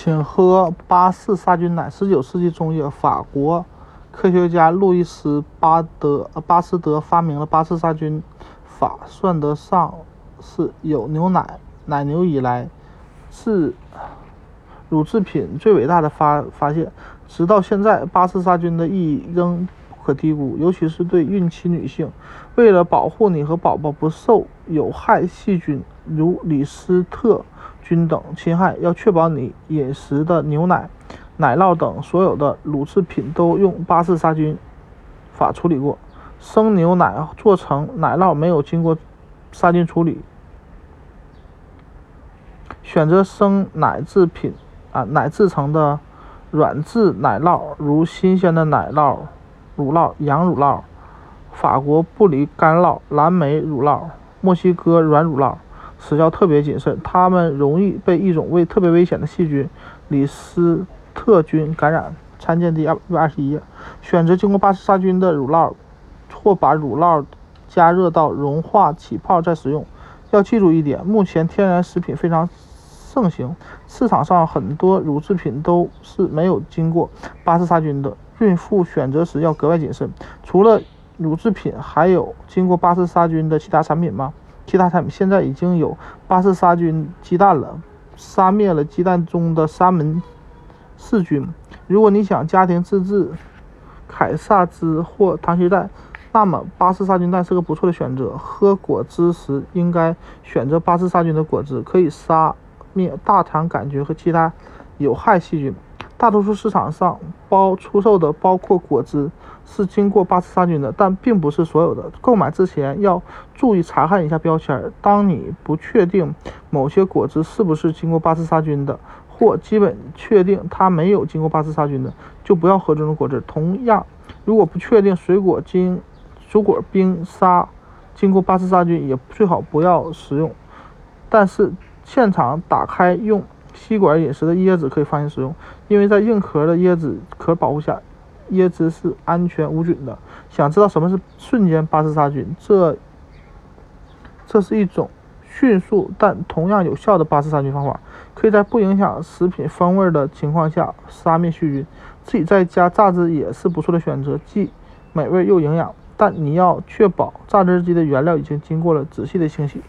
请喝巴氏杀菌奶。十九世纪中叶，法国科学家路易斯巴德巴斯德发明了巴氏杀菌法，算得上是有牛奶奶牛以来制乳制品最伟大的发发现。直到现在，巴氏杀菌的意义仍不可低估，尤其是对孕期女性。为了保护你和宝宝不受有害细菌如李斯特菌等侵害，要确保你饮食的牛奶、奶酪等所有的乳制品都用巴氏杀菌法处理过。生牛奶做成奶酪没有经过杀菌处理。选择生奶制品啊，奶制成的。软质奶酪，如新鲜的奶酪、乳酪、羊乳酪、法国布里干酪、蓝莓乳酪、墨西哥软乳酪，使要特别谨慎，它们容易被一种危特别危险的细菌李斯特菌感染。参见第二百二十一页。选择经过巴氏杀菌的乳酪，或把乳酪加热到融化起泡再食用。要记住一点，目前天然食品非常。盛行，市场上很多乳制品都是没有经过巴氏杀菌的。孕妇选择时要格外谨慎。除了乳制品，还有经过巴氏杀菌的其他产品吗？其他产品现在已经有巴氏杀菌鸡蛋了，杀灭了鸡蛋中的沙门氏菌。如果你想家庭自制凯撒汁或糖心蛋，那么巴氏杀菌蛋是个不错的选择。喝果汁时应该选择巴氏杀菌的果汁，可以杀。灭大肠杆菌和其他有害细菌。大多数市场上包出售的包括果汁是经过巴氏杀菌的，但并不是所有的。购买之前要注意查看一下标签。当你不确定某些果汁是不是经过巴氏杀菌的，或基本确定它没有经过巴氏杀菌的，就不要喝这种果汁。同样，如果不确定水果经水果冰沙经过巴氏杀菌，也最好不要食用。但是。现场打开用吸管饮食的椰子可以放心食用，因为在硬壳的椰子壳保护下，椰汁是安全无菌的。想知道什么是瞬间巴氏杀菌？这这是一种迅速但同样有效的巴氏杀菌方法，可以在不影响食品风味的情况下杀灭细菌。自己在家榨汁也是不错的选择，既美味又营养。但你要确保榨汁机的原料已经经过了仔细的清洗。